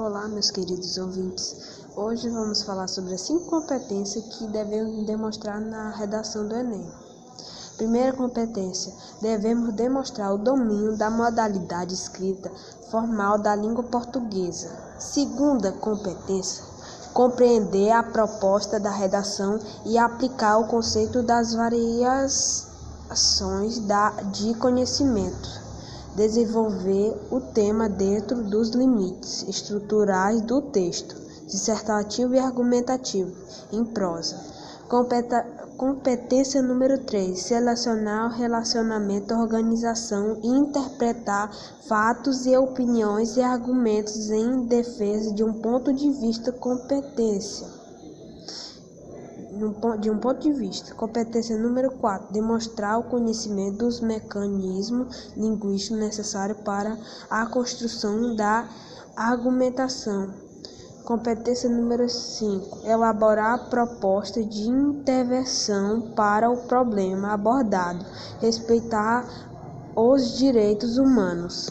Olá, meus queridos ouvintes. Hoje vamos falar sobre as cinco competências que devemos demonstrar na redação do Enem. Primeira competência: devemos demonstrar o domínio da modalidade escrita formal da língua portuguesa. Segunda competência: compreender a proposta da redação e aplicar o conceito das variações de conhecimento desenvolver o tema dentro dos limites estruturais do texto, dissertativo e argumentativo, em prosa. Competência número 3: selecionar o relacionamento, organização e interpretar fatos e opiniões e argumentos em defesa de um ponto de vista. Competência de um ponto de vista. Competência número 4: demonstrar o conhecimento dos mecanismos linguísticos necessários para a construção da argumentação. Competência número 5: elaborar proposta de intervenção para o problema abordado, respeitar os direitos humanos.